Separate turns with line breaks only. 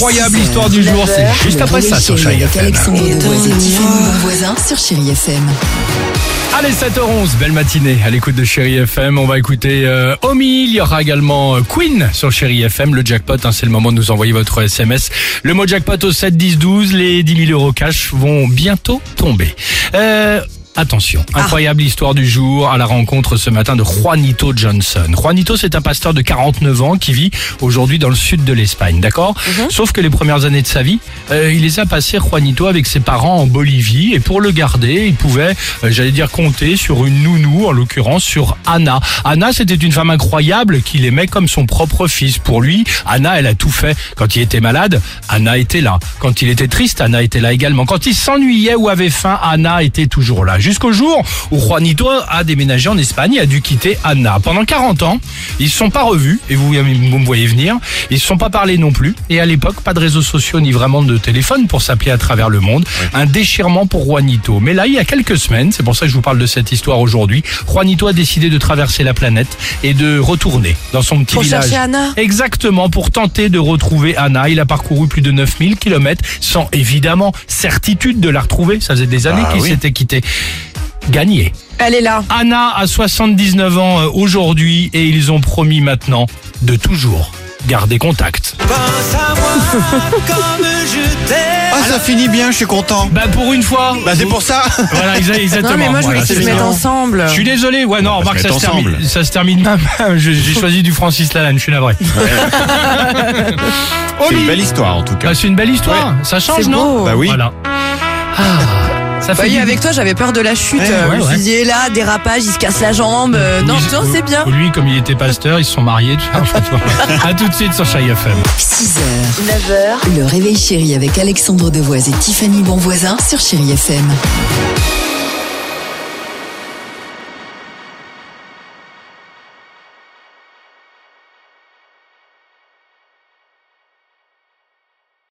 Incroyable histoire du jour, c'est juste après ça Chérie FM.
Alexandre sur Chérie FM.
Allez, 7h11, belle matinée à l'écoute de Chérie FM. On va écouter euh, Omi, il y aura également euh, Queen sur Chérie FM. Le jackpot, hein, c'est le moment de nous envoyer votre SMS. Le mot jackpot au 7 10 12, les 10 000 euros cash vont bientôt tomber. Euh, Attention, incroyable histoire du jour à la rencontre ce matin de Juanito Johnson. Juanito, c'est un pasteur de 49 ans qui vit aujourd'hui dans le sud de l'Espagne, d'accord? Sauf que les premières années de sa vie, euh, il les a passées, Juanito, avec ses parents en Bolivie. Et pour le garder, il pouvait, euh, j'allais dire, compter sur une nounou, en l'occurrence sur Anna. Anna, c'était une femme incroyable qu'il aimait comme son propre fils. Pour lui, Anna, elle a tout fait. Quand il était malade, Anna était là. Quand il était triste, Anna était là également. Quand il s'ennuyait ou avait faim, Anna était toujours là. Jusqu'au jour où Juanito a déménagé en Espagne et a dû quitter Anna. Pendant 40 ans, ils se sont pas revus, et vous, vous me voyez venir. Ils se sont pas parlé non plus. Et à l'époque, pas de réseaux sociaux ni vraiment de téléphone pour s'appeler à travers le monde. Un déchirement pour Juanito. Mais là, il y a quelques semaines, c'est pour ça que je vous parle de cette histoire aujourd'hui, Juanito a décidé de traverser la planète et de retourner dans son petit
Pour
village.
chercher Anna
Exactement, pour tenter de retrouver Anna. Il a parcouru plus de 9000 kilomètres sans évidemment certitude de la retrouver. Ça faisait des années
Ah
qu'il
oui.
s'était quitté. Gagné.
Elle est là.
Anna a 79 ans euh, aujourd'hui et ils ont promis maintenant de toujours garder contact.
Ah, ça finit bien, je suis content.
Bah pour une fois.
Bah, c'est pour ça.
Voilà, exa- exactement.
Non, mais moi, je
Voilà,
voulais qu'ils
c'est
se mettent ensemble.
Je suis désolé, ouais, non, remarque, ça se, termine, ça se termine même. Je- J'ai choisi du Francis Lalanne, je suis navré.
C'est
Oli.
une belle histoire, en tout cas.
Bah, c'est une belle histoire. Ça change,
C'est
non
beau.
Bah oui.
Voilà. Ah, ça
Bah
fait
oui,
du-
avec toi, j'avais peur de la chute.
Ouais,
Euh,
ouais,
je me
ouais.
suis dit, eh là, dérapage, il se casse la jambe. Euh, non, non, c'est bien.
Lui, comme il était pasteur, ils se sont mariés. tu vois. à tout de suite sur Chai FM.
6h, 9h, le réveil chéri avec Alexandre Devoise et Tiffany Bonvoisin sur Chérie FM.